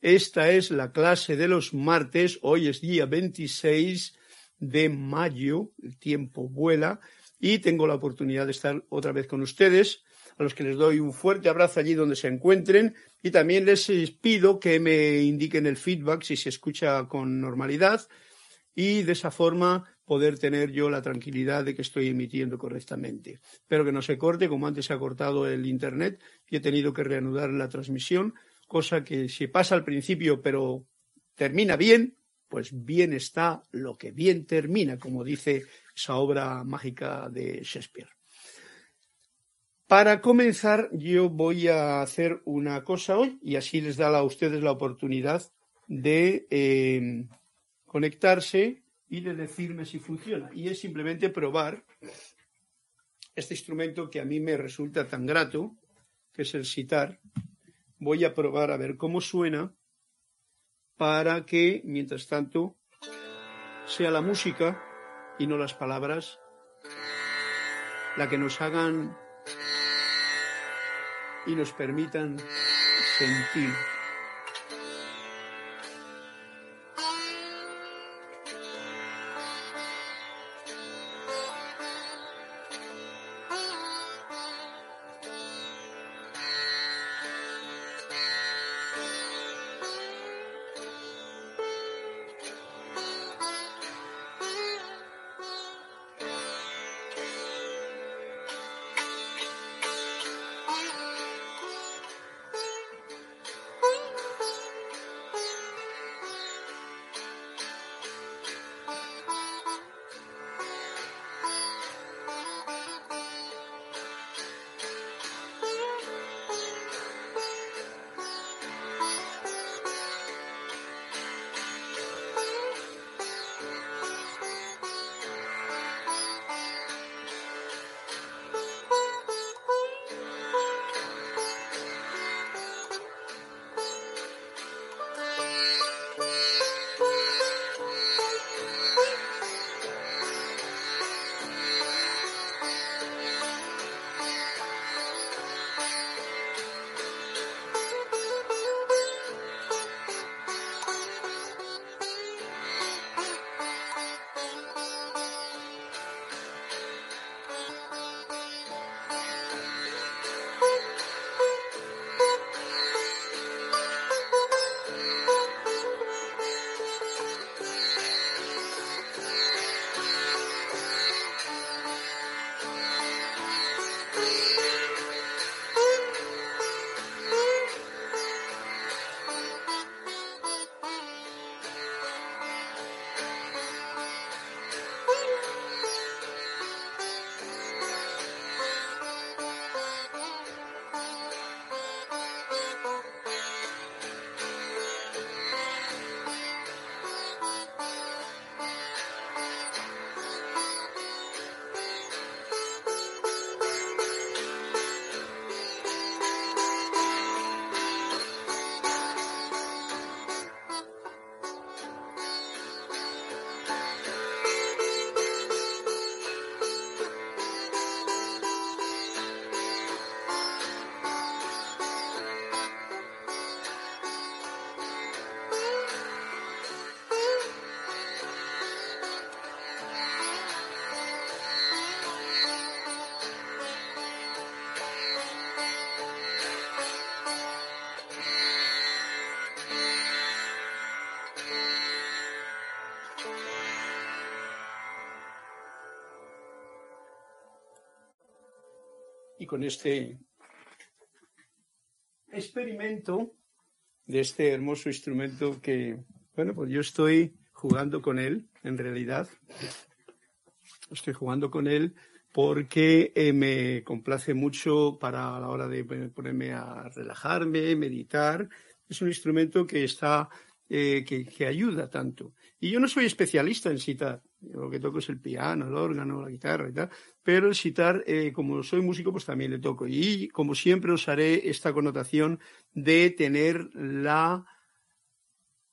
Esta es la clase de los martes. Hoy es día 26 de mayo. El tiempo vuela y tengo la oportunidad de estar otra vez con ustedes, a los que les doy un fuerte abrazo allí donde se encuentren y también les pido que me indiquen el feedback si se escucha con normalidad y de esa forma poder tener yo la tranquilidad de que estoy emitiendo correctamente. Espero que no se corte, como antes se ha cortado el Internet y he tenido que reanudar la transmisión, cosa que si pasa al principio pero termina bien, pues bien está lo que bien termina, como dice esa obra mágica de Shakespeare. Para comenzar, yo voy a hacer una cosa hoy y así les da a ustedes la oportunidad de eh, conectarse y de decirme si funciona. Y es simplemente probar este instrumento que a mí me resulta tan grato, que es el sitar. Voy a probar a ver cómo suena para que, mientras tanto, sea la música y no las palabras la que nos hagan y nos permitan sentir. Con este experimento de este hermoso instrumento que, bueno, pues yo estoy jugando con él, en realidad. Estoy jugando con él porque eh, me complace mucho para la hora de ponerme a relajarme, meditar. Es un instrumento que está, eh, que, que, ayuda tanto. Y yo no soy especialista en citar lo que toco es el piano, el órgano, la guitarra y tal, pero el sitar, eh, como soy músico, pues también le toco. Y como siempre os haré esta connotación de tener la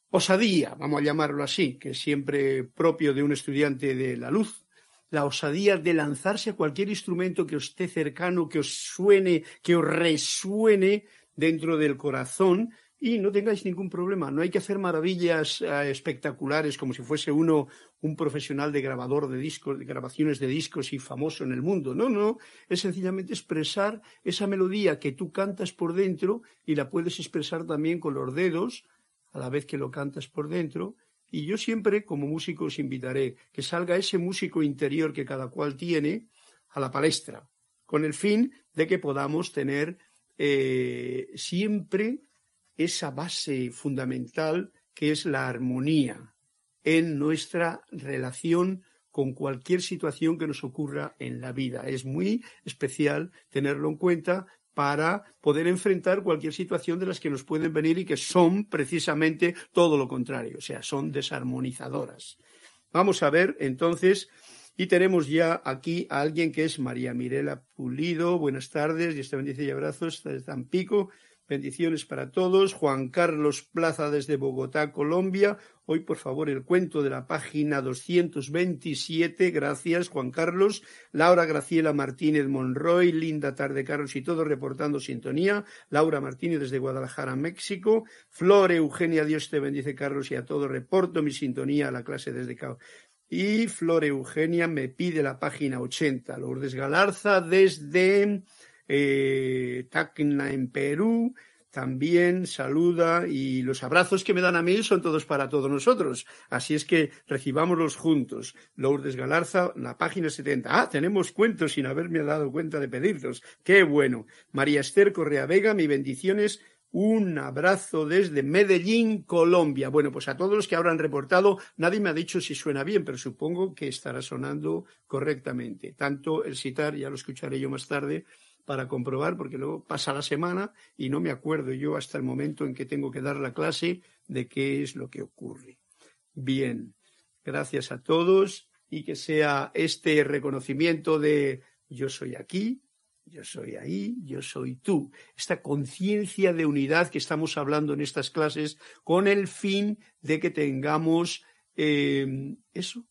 osadía, vamos a llamarlo así, que es siempre propio de un estudiante de la luz, la osadía de lanzarse a cualquier instrumento que os esté cercano, que os suene, que os resuene dentro del corazón, y no tengáis ningún problema. No hay que hacer maravillas eh, espectaculares como si fuese uno un profesional de grabador de discos, de grabaciones de discos y famoso en el mundo. No, no, es sencillamente expresar esa melodía que tú cantas por dentro y la puedes expresar también con los dedos a la vez que lo cantas por dentro. Y yo siempre, como músico, os invitaré que salga ese músico interior que cada cual tiene a la palestra, con el fin de que podamos tener eh, siempre esa base fundamental que es la armonía en nuestra relación con cualquier situación que nos ocurra en la vida. Es muy especial tenerlo en cuenta para poder enfrentar cualquier situación de las que nos pueden venir y que son precisamente todo lo contrario, o sea, son desarmonizadoras. Vamos a ver entonces, y tenemos ya aquí a alguien que es María Mirela Pulido. Buenas tardes, y este bendice y abrazos desde Tampico. Bendiciones para todos. Juan Carlos Plaza desde Bogotá, Colombia. Hoy, por favor, el cuento de la página 227. Gracias, Juan Carlos. Laura Graciela Martínez Monroy. Linda tarde, Carlos y todos reportando sintonía. Laura Martínez desde Guadalajara, México. Flor Eugenia, Dios te bendice, Carlos, y a todos reporto mi sintonía a la clase desde Cabo. Y Flor Eugenia me pide la página 80. Lourdes Galarza desde eh, Tacna en Perú, también saluda y los abrazos que me dan a mí son todos para todos nosotros. Así es que recibámoslos juntos. Lourdes Galarza, la página 70. Ah, tenemos cuentos sin haberme dado cuenta de pedirlos. Qué bueno. María Esther Correa Vega, mi bendiciones. Un abrazo desde Medellín, Colombia. Bueno, pues a todos los que habrán reportado, nadie me ha dicho si suena bien, pero supongo que estará sonando correctamente. Tanto el citar, ya lo escucharé yo más tarde, para comprobar, porque luego pasa la semana y no me acuerdo yo hasta el momento en que tengo que dar la clase de qué es lo que ocurre. Bien, gracias a todos y que sea este reconocimiento de yo soy aquí, yo soy ahí, yo soy tú. Esta conciencia de unidad que estamos hablando en estas clases con el fin de que tengamos eh, eso,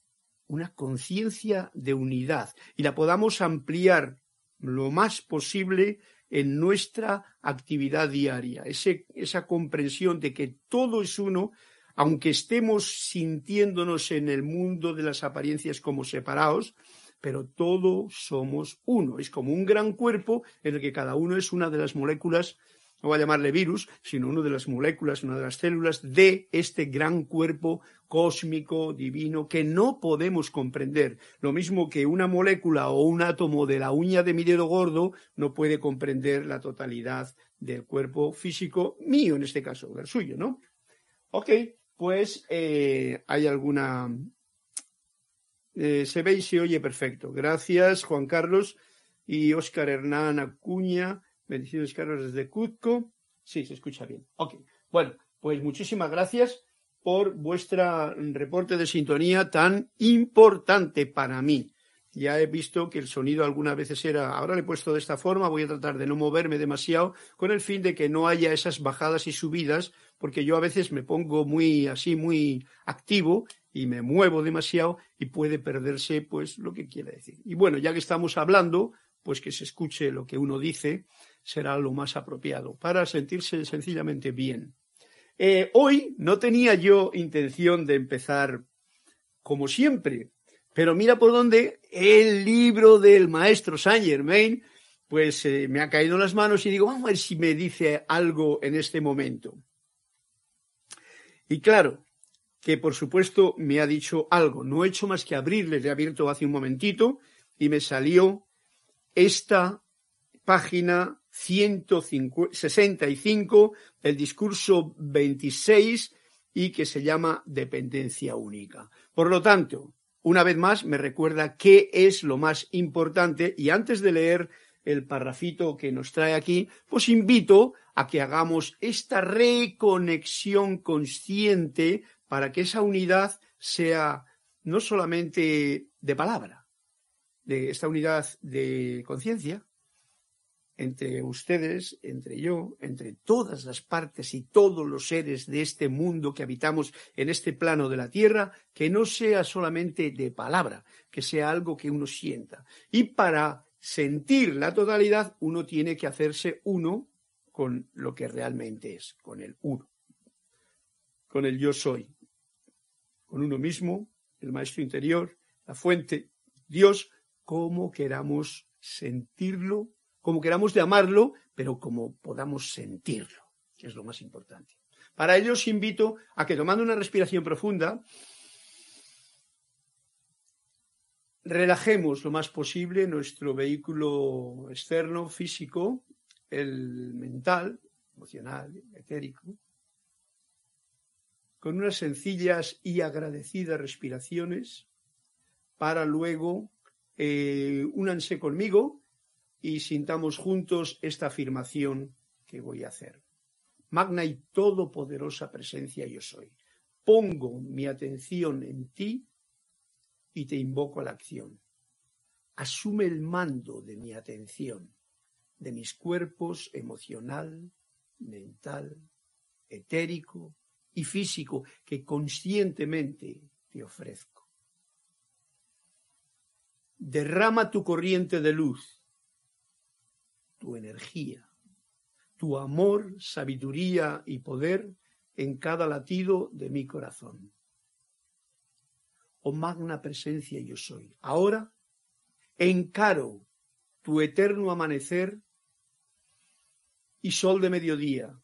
una conciencia de unidad y la podamos ampliar lo más posible en nuestra actividad diaria, esa comprensión de que todo es uno, aunque estemos sintiéndonos en el mundo de las apariencias como separados, pero todos somos uno. Es como un gran cuerpo en el que cada uno es una de las moléculas no voy a llamarle virus, sino una de las moléculas, una de las células de este gran cuerpo cósmico, divino, que no podemos comprender. Lo mismo que una molécula o un átomo de la uña de mi dedo gordo no puede comprender la totalidad del cuerpo físico mío, en este caso, del suyo, ¿no? Ok, pues eh, hay alguna... Eh, se ve y se oye perfecto. Gracias, Juan Carlos y Óscar Hernán Acuña. Bendiciones, Carlos, desde Cuzco. Sí, se escucha bien. Ok. Bueno, pues muchísimas gracias por vuestra reporte de sintonía tan importante para mí. Ya he visto que el sonido algunas veces era, ahora le he puesto de esta forma, voy a tratar de no moverme demasiado con el fin de que no haya esas bajadas y subidas, porque yo a veces me pongo muy así, muy activo y me muevo demasiado y puede perderse pues lo que quiere decir. Y bueno, ya que estamos hablando, pues que se escuche lo que uno dice será lo más apropiado para sentirse sencillamente bien. Eh, hoy no tenía yo intención de empezar como siempre, pero mira por dónde el libro del maestro Saint Germain pues eh, me ha caído en las manos y digo, vamos a ver si me dice algo en este momento. Y claro, que por supuesto me ha dicho algo. No he hecho más que abrirle, le he abierto hace un momentito y me salió esta página 165 del discurso 26 y que se llama dependencia única. Por lo tanto, una vez más me recuerda qué es lo más importante y antes de leer el parrafito que nos trae aquí, pues invito a que hagamos esta reconexión consciente para que esa unidad sea no solamente de palabra, de esta unidad de conciencia, entre ustedes, entre yo, entre todas las partes y todos los seres de este mundo que habitamos en este plano de la Tierra, que no sea solamente de palabra, que sea algo que uno sienta. Y para sentir la totalidad, uno tiene que hacerse uno con lo que realmente es, con el uno, con el yo soy, con uno mismo, el maestro interior, la fuente, Dios, como queramos sentirlo, como queramos llamarlo, pero como podamos sentirlo, que es lo más importante. Para ello os invito a que tomando una respiración profunda, relajemos lo más posible nuestro vehículo externo, físico, el mental, emocional, etérico, con unas sencillas y agradecidas respiraciones para luego eh, únanse conmigo y sintamos juntos esta afirmación que voy a hacer. Magna y todopoderosa presencia yo soy. Pongo mi atención en ti y te invoco a la acción. Asume el mando de mi atención, de mis cuerpos emocional, mental, etérico y físico que conscientemente te ofrezco. Derrama tu corriente de luz, tu energía, tu amor, sabiduría y poder en cada latido de mi corazón oh magna presencia yo soy. Ahora encaro tu eterno amanecer y sol de mediodía,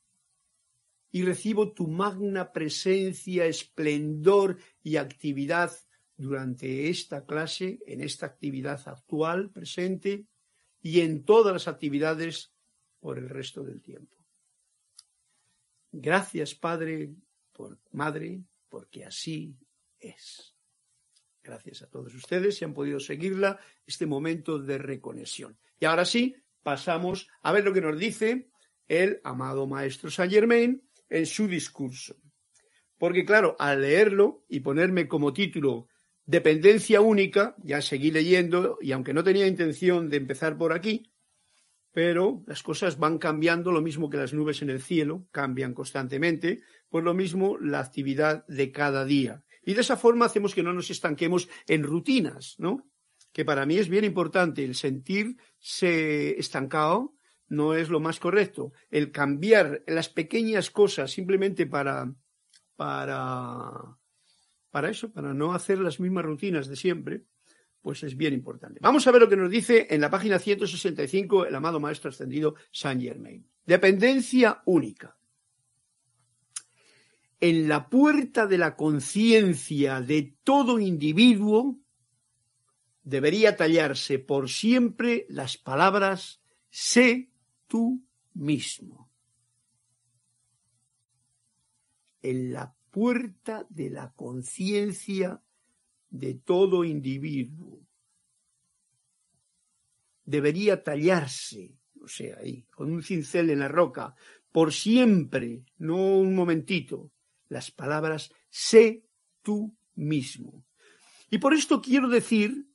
y recibo tu magna presencia, esplendor y actividad durante esta clase, en esta actividad actual, presente, y en todas las actividades por el resto del tiempo. Gracias, Padre, por Madre, porque así es. Gracias a todos ustedes si han podido seguirla, este momento de reconexión. Y ahora sí, pasamos a ver lo que nos dice el amado maestro Saint Germain en su discurso. Porque claro, al leerlo y ponerme como título Dependencia única, ya seguí leyendo y aunque no tenía intención de empezar por aquí, pero las cosas van cambiando, lo mismo que las nubes en el cielo, cambian constantemente, pues lo mismo la actividad de cada día. Y de esa forma hacemos que no nos estanquemos en rutinas, ¿no? Que para mí es bien importante el sentirse estancado, no es lo más correcto. El cambiar las pequeñas cosas simplemente para, para, para eso, para no hacer las mismas rutinas de siempre, pues es bien importante. Vamos a ver lo que nos dice en la página 165 el amado Maestro Ascendido Saint Germain. Dependencia única en la puerta de la conciencia de todo individuo debería tallarse por siempre las palabras sé tú mismo. En la puerta de la conciencia de todo individuo debería tallarse, o sea, ahí, con un cincel en la roca, por siempre, no un momentito, las palabras sé tú mismo. Y por esto quiero decir,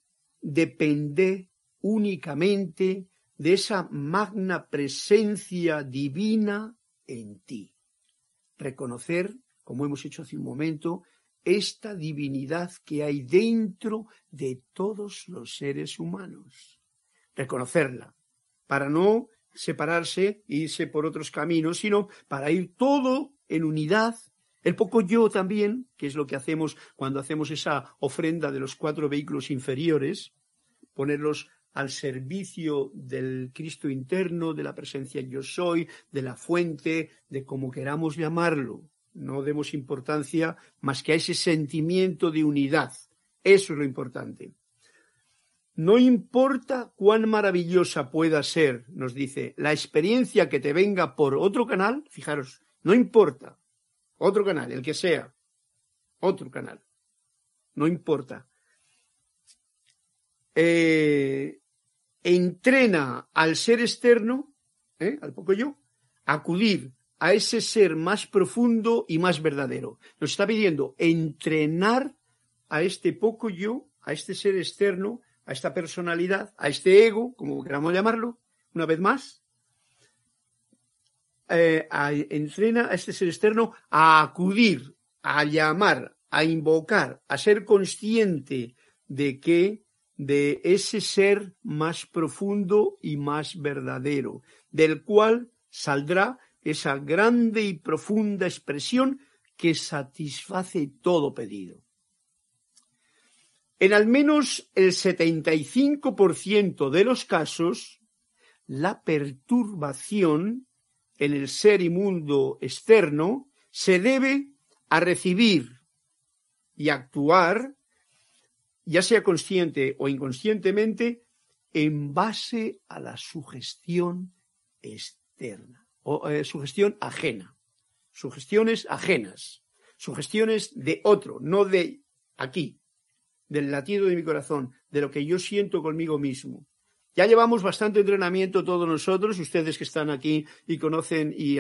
depende únicamente de esa magna presencia divina en ti. Reconocer, como hemos hecho hace un momento, esta divinidad que hay dentro de todos los seres humanos. Reconocerla, para no separarse, irse por otros caminos, sino para ir todo en unidad el poco yo también, que es lo que hacemos cuando hacemos esa ofrenda de los cuatro vehículos inferiores, ponerlos al servicio del Cristo interno, de la presencia yo soy, de la fuente, de como queramos llamarlo. No demos importancia más que a ese sentimiento de unidad. Eso es lo importante. No importa cuán maravillosa pueda ser, nos dice, la experiencia que te venga por otro canal, fijaros, no importa. Otro canal, el que sea. Otro canal. No importa. Eh, entrena al ser externo, ¿eh? al poco yo, acudir a ese ser más profundo y más verdadero. Nos está pidiendo entrenar a este poco yo, a este ser externo, a esta personalidad, a este ego, como queramos llamarlo, una vez más, eh, entrena a este ser externo a acudir, a llamar, a invocar, a ser consciente de que de ese ser más profundo y más verdadero, del cual saldrá esa grande y profunda expresión que satisface todo pedido. En al menos el 75% de los casos, la perturbación en el ser y mundo externo se debe a recibir y actuar, ya sea consciente o inconscientemente, en base a la sugestión externa eh, sugestión ajena, sugestiones ajenas, sugestiones de otro, no de aquí, del latido de mi corazón, de lo que yo siento conmigo mismo. Ya llevamos bastante entrenamiento todos nosotros, ustedes que están aquí y conocen y,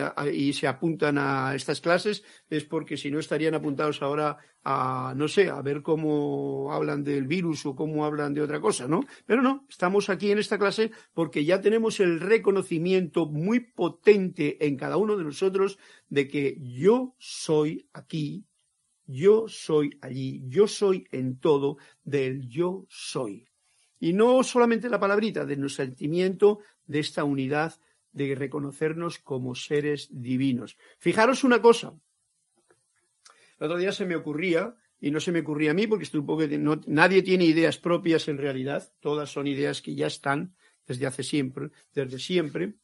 se apuntan a estas clases, es porque si no estarían apuntados ahora a, no sé, a ver cómo hablan del virus o cómo hablan de otra cosa, ¿no? Pero no, estamos aquí en esta clase porque ya tenemos el reconocimiento muy potente en cada uno de nosotros de que yo soy aquí, yo soy allí, yo soy en todo, del yo soy. Y no solamente la palabrita, de nuestro sentimiento de esta unidad, de reconocernos como seres divinos. Fijaros una cosa. El otro día se me ocurría, y no se me ocurría a mí, porque estoy un poco nadie tiene ideas propias en realidad, todas son ideas que ya están desde hace siempre, desde siempre.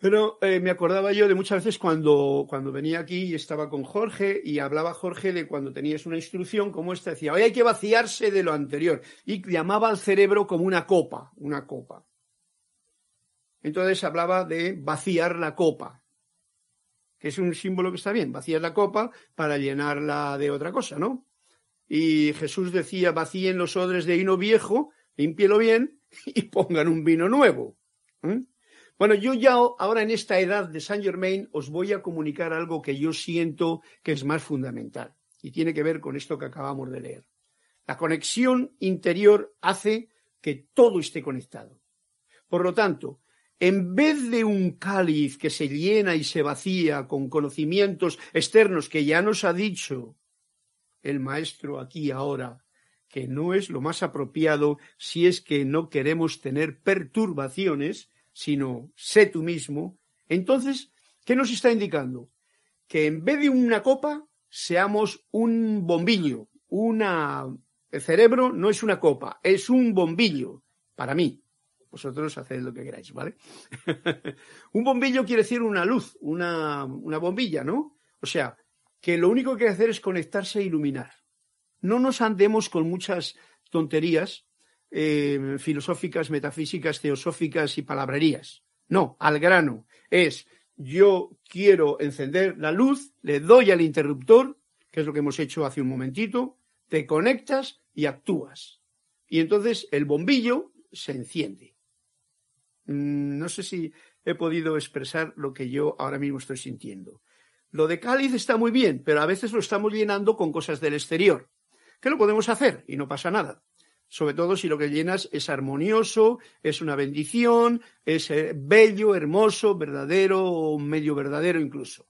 Pero eh, me acordaba yo de muchas veces cuando, cuando venía aquí y estaba con Jorge y hablaba Jorge de cuando tenías una instrucción como esta, decía, hoy hay que vaciarse de lo anterior. Y llamaba al cerebro como una copa, una copa. Entonces hablaba de vaciar la copa, que es un símbolo que está bien, vaciar la copa para llenarla de otra cosa, ¿no? Y Jesús decía, vacíen los odres de vino viejo, límpielo bien y pongan un vino nuevo. Bueno, yo ya ahora en esta edad de Saint Germain os voy a comunicar algo que yo siento que es más fundamental y tiene que ver con esto que acabamos de leer. La conexión interior hace que todo esté conectado. Por lo tanto, en vez de un cáliz que se llena y se vacía con conocimientos externos que ya nos ha dicho el maestro aquí ahora, que no es lo más apropiado si es que no queremos tener perturbaciones, sino sé tú mismo, entonces, ¿qué nos está indicando? Que en vez de una copa, seamos un bombillo, una... El cerebro no es una copa, es un bombillo, para mí. Vosotros haced lo que queráis, ¿vale? un bombillo quiere decir una luz, una, una bombilla, ¿no? O sea, que lo único que hay que hacer es conectarse e iluminar. No nos andemos con muchas tonterías eh, filosóficas, metafísicas, teosóficas y palabrerías. No, al grano. Es yo quiero encender la luz, le doy al interruptor, que es lo que hemos hecho hace un momentito, te conectas y actúas. Y entonces el bombillo se enciende. Mm, no sé si he podido expresar lo que yo ahora mismo estoy sintiendo. Lo de cáliz está muy bien, pero a veces lo estamos llenando con cosas del exterior. ¿Qué lo podemos hacer? Y no pasa nada sobre todo si lo que llenas es armonioso, es una bendición, es eh, bello, hermoso, verdadero o medio verdadero incluso.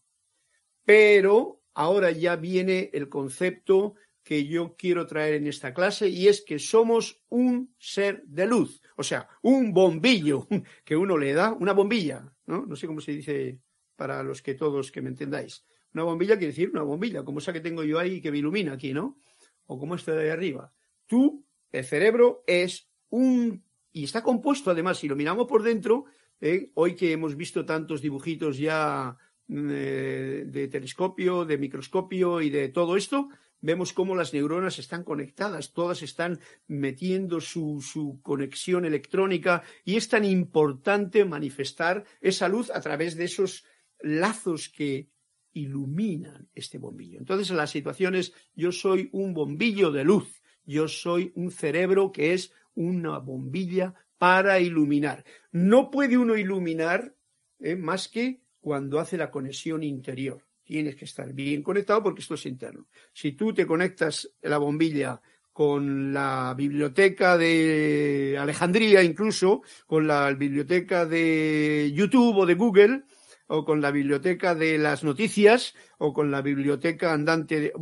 Pero ahora ya viene el concepto que yo quiero traer en esta clase y es que somos un ser de luz, o sea, un bombillo que uno le da, una bombilla, ¿no? No sé cómo se dice para los que todos que me entendáis. Una bombilla quiere decir una bombilla, como esa que tengo yo ahí que me ilumina aquí, ¿no? O como esta de ahí arriba. Tú el cerebro es un... y está compuesto además, si lo miramos por dentro, eh, hoy que hemos visto tantos dibujitos ya eh, de telescopio, de microscopio y de todo esto, vemos cómo las neuronas están conectadas, todas están metiendo su, su, conexión electrónica y es tan importante manifestar esa luz a través de esos lazos que iluminan este bombillo. Entonces, las situaciones, yo soy un bombillo de luz yo soy un cerebro que es una bombilla para iluminar. No puede uno iluminar eh, más que cuando hace la conexión interior. Tienes que estar bien conectado porque esto es interno. Si tú te conectas la bombilla con la biblioteca de Alejandría, incluso con la biblioteca de YouTube o de Google, o con la biblioteca de las noticias, o con la biblioteca andante de...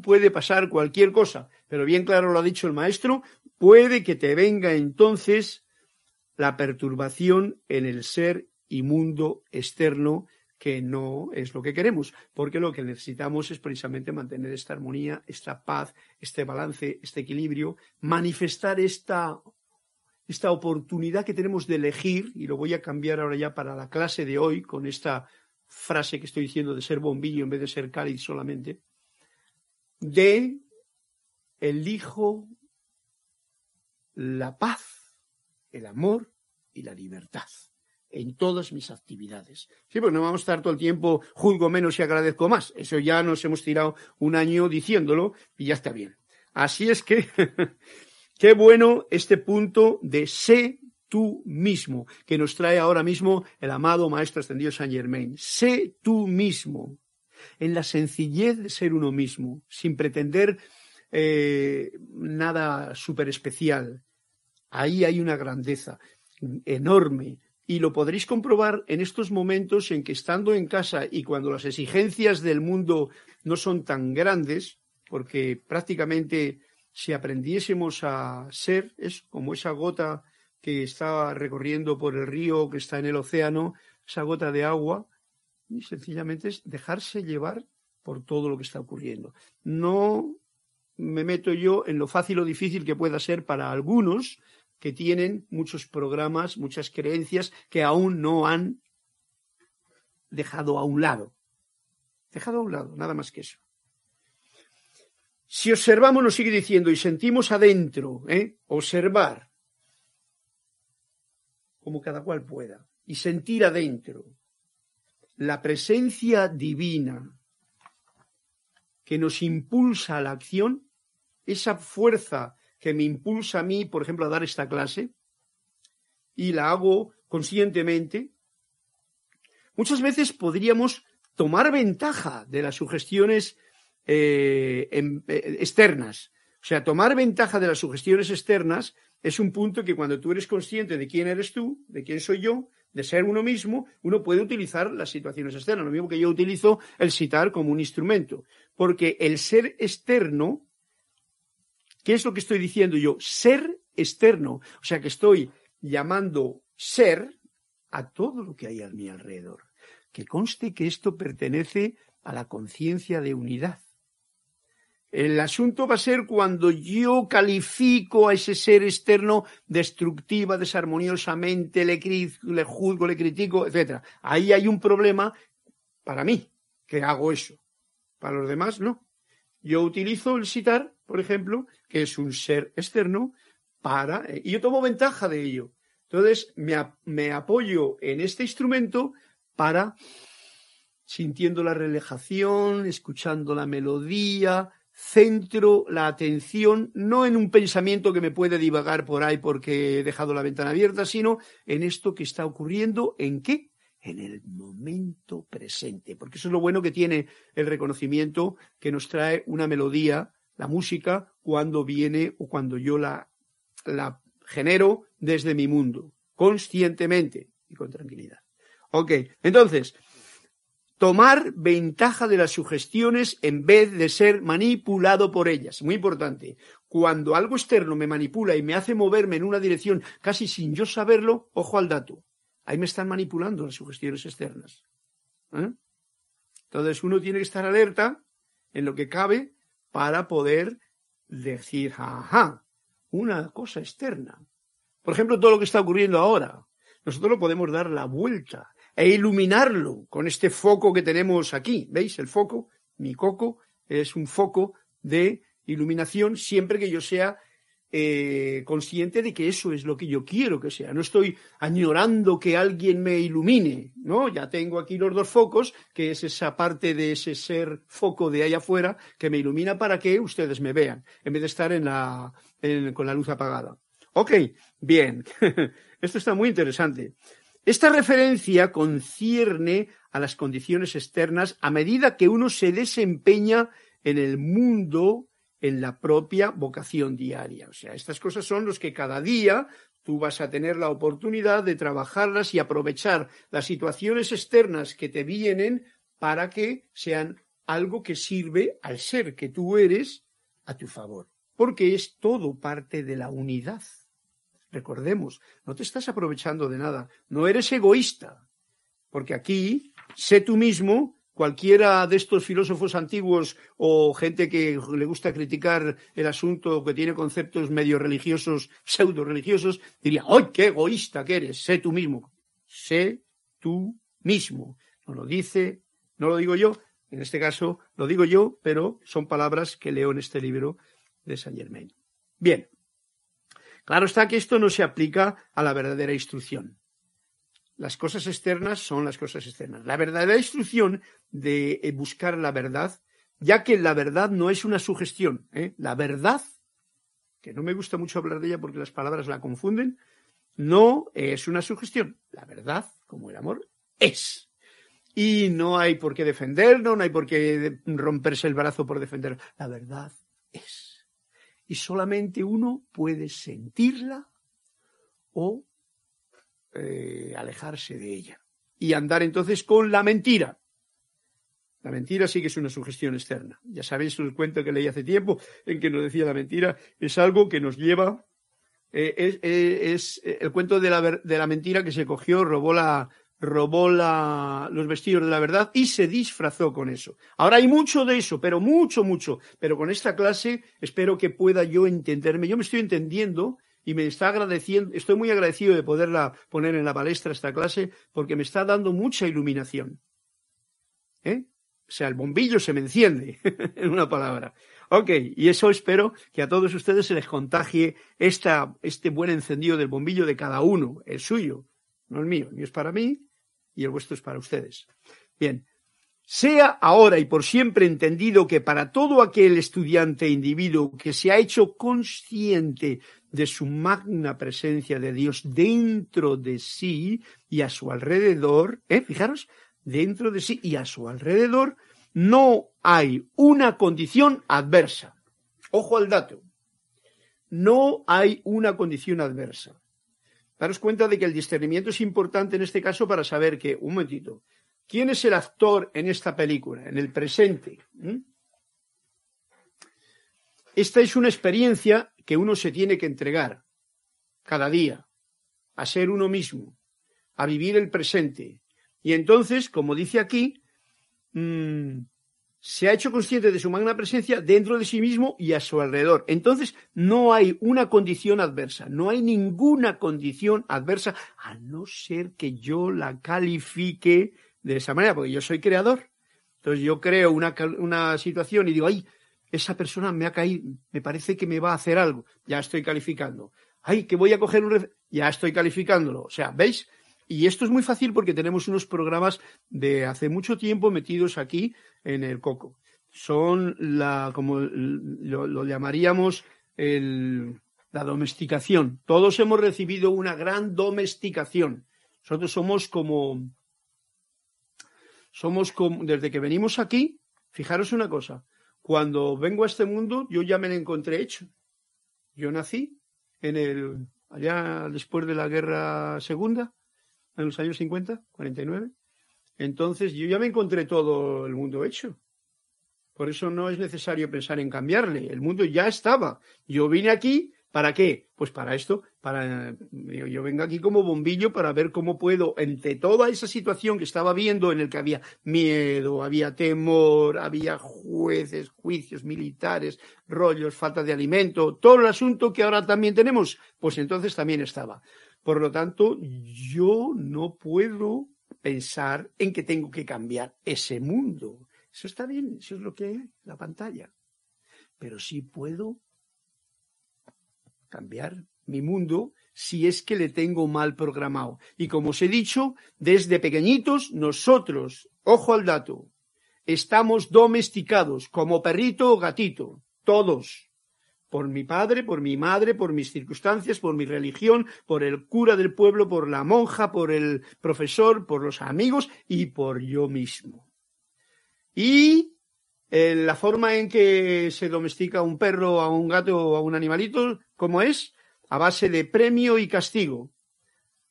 Puede pasar cualquier cosa pero bien claro lo ha dicho el maestro, puede que te venga entonces la perturbación en el ser y mundo externo que no es lo que queremos, porque lo que necesitamos es precisamente mantener esta armonía, esta paz, este balance, este equilibrio, manifestar esta, esta oportunidad que tenemos de elegir, y lo voy a cambiar ahora ya para la clase de hoy, con esta frase que estoy diciendo de ser bombillo en vez de ser cáliz solamente, de elijo la paz, el amor y la libertad en todas mis actividades. Sí, porque no vamos a estar todo el tiempo juzgo menos y agradezco más. Eso ya nos hemos tirado un año diciéndolo y ya está bien. Así es que qué bueno este punto de sé tú mismo, que nos trae ahora mismo el amado Maestro Ascendido Saint Germain. Sé tú mismo, en la sencillez de ser uno mismo, sin pretender eh, nada súper especial. Ahí hay una grandeza enorme, y lo podréis comprobar en estos momentos en que estando en casa y cuando las exigencias del mundo no son tan grandes, porque prácticamente si aprendiésemos a ser, es como esa gota que está recorriendo por el río, que está en el océano, esa gota de agua, y sencillamente es dejarse llevar por todo lo que está ocurriendo. No me meto yo en lo fácil o difícil que pueda ser para algunos, que tienen muchos programas, muchas creencias que aún no han dejado a un lado. Dejado a un lado, nada más que eso. Si observamos, nos sigue diciendo, y sentimos adentro, ¿eh? observar, como cada cual pueda, y sentir adentro la presencia divina que nos impulsa a la acción, esa fuerza que me impulsa a mí, por ejemplo, a dar esta clase, y la hago conscientemente, muchas veces podríamos tomar ventaja de las sugestiones eh, eh, externas. O sea, tomar ventaja de las sugestiones externas es un punto que cuando tú eres consciente de quién eres tú, de quién soy yo, de ser uno mismo, uno puede utilizar las situaciones externas. Lo mismo que yo utilizo el citar como un instrumento. Porque el ser externo ¿Qué es lo que estoy diciendo yo? Ser externo. O sea que estoy llamando ser a todo lo que hay a mi alrededor. Que conste que esto pertenece a la conciencia de unidad. El asunto va a ser cuando yo califico a ese ser externo destructiva, desarmoniosamente, le, le juzgo, le critico, etc. Ahí hay un problema para mí, que hago eso. Para los demás, no. Yo utilizo el citar, por ejemplo, que es un ser externo, para. Eh, y yo tomo ventaja de ello. Entonces, me, me apoyo en este instrumento para, sintiendo la relajación, escuchando la melodía, centro la atención no en un pensamiento que me puede divagar por ahí porque he dejado la ventana abierta, sino en esto que está ocurriendo, ¿en qué? En el momento presente, porque eso es lo bueno que tiene el reconocimiento que nos trae una melodía, la música, cuando viene o cuando yo la, la genero desde mi mundo, conscientemente y con tranquilidad. Ok, entonces, tomar ventaja de las sugestiones en vez de ser manipulado por ellas. Muy importante. Cuando algo externo me manipula y me hace moverme en una dirección casi sin yo saberlo, ojo al dato. Ahí me están manipulando las sugestiones externas. ¿eh? Entonces uno tiene que estar alerta en lo que cabe para poder decir, ajá, una cosa externa. Por ejemplo, todo lo que está ocurriendo ahora. Nosotros lo podemos dar la vuelta e iluminarlo con este foco que tenemos aquí. ¿Veis? El foco, mi coco, es un foco de iluminación siempre que yo sea eh, consciente de que eso es lo que yo quiero que sea. No estoy añorando que alguien me ilumine, ¿no? Ya tengo aquí los dos focos, que es esa parte de ese ser foco de ahí afuera que me ilumina para que ustedes me vean, en vez de estar con la luz apagada. Ok, bien. Esto está muy interesante. Esta referencia concierne a las condiciones externas a medida que uno se desempeña en el mundo en la propia vocación diaria. O sea, estas cosas son los que cada día tú vas a tener la oportunidad de trabajarlas y aprovechar las situaciones externas que te vienen para que sean algo que sirve al ser que tú eres a tu favor. Porque es todo parte de la unidad. Recordemos, no te estás aprovechando de nada, no eres egoísta, Porque aquí, sé tú mismo, cualquiera de estos filósofos antiguos o gente que le gusta criticar el asunto, que tiene conceptos medio religiosos, pseudo religiosos, diría, ¡ay, qué egoísta que eres! Sé tú mismo. Sé tú mismo. No lo dice, no lo digo yo, en este caso lo digo yo, pero son palabras que leo en este libro de Saint Germain. Bien. Claro está que esto no se aplica a la verdadera instrucción. Las cosas externas son las cosas externas. La verdadera instrucción de eh, buscar la verdad, ya que la verdad no es una sugestión. ¿eh? La verdad, que no me gusta mucho hablar de ella porque las palabras la confunden, no es una sugestión. La verdad, como el amor, es. Y no hay por qué defenderlo, no hay por qué romperse el brazo por defenderlo. La verdad es. Y solamente uno puede sentirla o eh, alejarse de ella y andar entonces con la mentira. La mentira sí que es una sugestión externa. Ya sabéis el cuento que leí hace tiempo en que nos decía la mentira es algo que nos lleva. Eh, es, eh, es, el cuento de la, de la, mentira que se cogió, robó la robó la, los vestidos de la verdad y se disfrazó con eso. Ahora hay mucho de eso, pero mucho, mucho. Pero con esta clase espero que pueda yo entenderme. Yo me estoy entendiendo y me está agradeciendo, estoy muy agradecido de poderla poner en la palestra esta clase porque me está dando mucha iluminación. ¿Eh? O sea, el bombillo se me enciende, en una palabra. Ok, y eso espero que a todos ustedes se les contagie esta, este buen encendido del bombillo de cada uno, el suyo, no el mío, ni es para mí y el vuestro es para ustedes. Bien, sea ahora y por siempre entendido que para todo aquel estudiante e individuo que se ha hecho consciente de su magna presencia de Dios dentro de sí y a su alrededor, ¿eh? fijaros, dentro de sí y a su alrededor, no hay una condición adversa. Ojo al dato. No hay una condición adversa. Daros cuenta de que el discernimiento es importante en este caso para saber que, un momentito, ¿quién es el actor en esta película, en el presente? ¿Mm? Esta es una experiencia que uno se tiene que entregar cada día, a ser uno mismo, a vivir el presente. Y entonces, como dice aquí, mmm, se ha hecho consciente de su magna presencia dentro de sí mismo y a su alrededor. Entonces, no hay una condición adversa, no hay ninguna condición adversa, a no ser que yo la califique de esa manera, porque yo soy creador. Entonces, yo creo una, una situación y digo, ay, esa persona me ha caído, me parece que me va a hacer algo, ya estoy calificando. Ay, que voy a coger un... Ya estoy calificándolo. O sea, ¿veis? Y esto es muy fácil porque tenemos unos programas de hace mucho tiempo metidos aquí en el coco. Son la, como lo, llamaríamos, la domesticación. Todos hemos recibido una gran domesticación. Nosotros somos como, somos como, desde que venimos aquí, fijaros una cosa, cuando vengo a este mundo yo ya me lo encontré hecho. Yo nací en el, allá después de la guerra segunda, en los años 50, 49. Entonces yo ya me encontré todo el mundo hecho. Por eso no es necesario pensar en cambiarle. El mundo ya estaba. Yo vine aquí, ¿para qué? Pues para esto, para yo vengo aquí como bombillo para ver cómo puedo, entre toda esa situación que estaba viendo en el que había miedo, había temor, había jueces, juicios militares, rollos, falta de alimento, todo el asunto que ahora también tenemos, pues entonces también estaba. Por lo tanto, yo no puedo pensar en que tengo que cambiar ese mundo. Eso está bien, eso es lo que es la pantalla. Pero sí puedo cambiar mi mundo si es que le tengo mal programado. Y como os he dicho, desde pequeñitos nosotros, ojo al dato, estamos domesticados como perrito o gatito, todos por mi padre, por mi madre, por mis circunstancias, por mi religión, por el cura del pueblo, por la monja, por el profesor, por los amigos y por yo mismo. Y eh, la forma en que se domestica un perro, a un gato o a un animalito, ¿cómo es? A base de premio y castigo.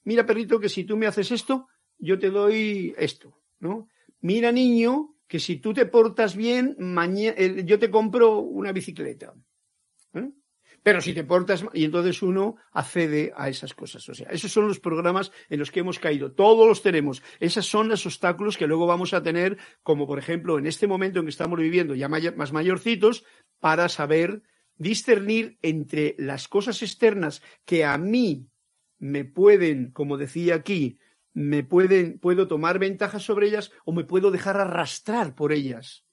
Mira, perrito, que si tú me haces esto, yo te doy esto, ¿no? Mira, niño, que si tú te portas bien, mañana, yo te compro una bicicleta. ¿Eh? Pero si te portas y entonces uno accede a esas cosas. O sea, esos son los programas en los que hemos caído. Todos los tenemos. Esos son los obstáculos que luego vamos a tener, como por ejemplo en este momento en que estamos viviendo ya más mayorcitos, para saber discernir entre las cosas externas que a mí me pueden, como decía aquí, me pueden, puedo tomar ventaja sobre ellas o me puedo dejar arrastrar por ellas.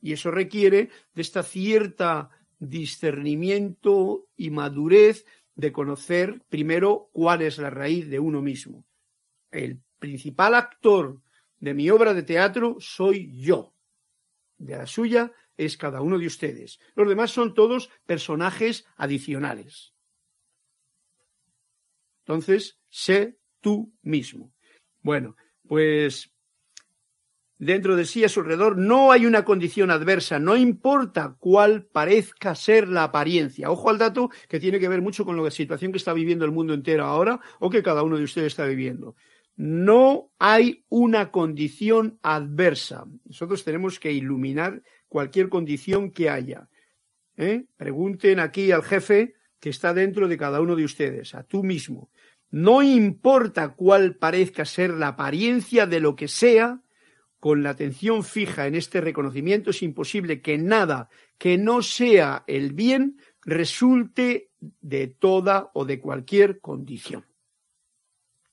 Y eso requiere de esta cierta discernimiento y madurez de conocer primero cuál es la raíz de uno mismo. El principal actor de mi obra de teatro soy yo. De la suya es cada uno de ustedes. Los demás son todos personajes adicionales. Entonces, sé tú mismo. Bueno, pues dentro de sí a su alrededor no hay una condición adversa, no importa cuál parezca ser la apariencia. Ojo al dato que tiene que ver mucho con la situación que está viviendo el mundo entero ahora o que cada uno de ustedes está viviendo. No hay una condición adversa. Nosotros tenemos que iluminar cualquier condición que haya. ¿eh? Pregunten aquí al jefe que está dentro de cada uno de ustedes, a tú mismo. No importa cuál parezca ser la apariencia de lo que sea, con la atención fija en este reconocimiento es imposible que nada que no sea el bien resulte de toda o de cualquier condición.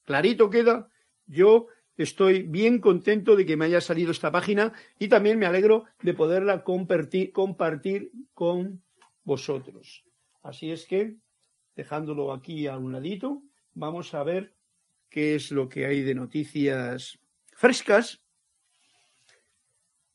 ¿Clarito queda? Yo estoy bien contento de que me haya salido esta página y también me alegro de poderla compartir, con vosotros. Así es que, dejándolo aquí a un ladito, vamos a ver qué es lo que hay de noticias frescas.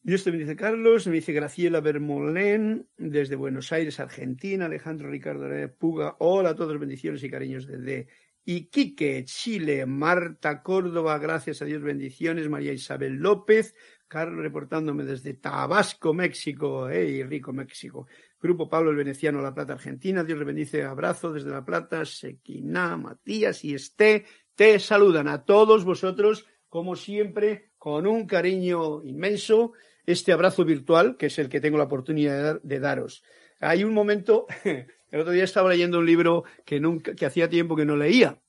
Y esto me dice Carlos, me dice Graciela Bermolén, desde Buenos Aires, Argentina, Alejandro Ricardo Puga, hola a todos, bendiciones y cariños desde Iquique, Chile, Marta Córdoba, gracias a Dios, bendiciones, María Isabel López, Carlos reportándome desde Tabasco, México, hey, rico México, Grupo Pablo el Veneciano, La Plata, Argentina, Dios le bendice, abrazo desde La Plata, Sequina, Matías y Esté, te saludan a todos vosotros, como siempre, con un cariño inmenso, este abrazo virtual, que es el que tengo la oportunidad de daros. Hay un momento El otro día estaba leyendo un libro que que hacía tiempo que no leía.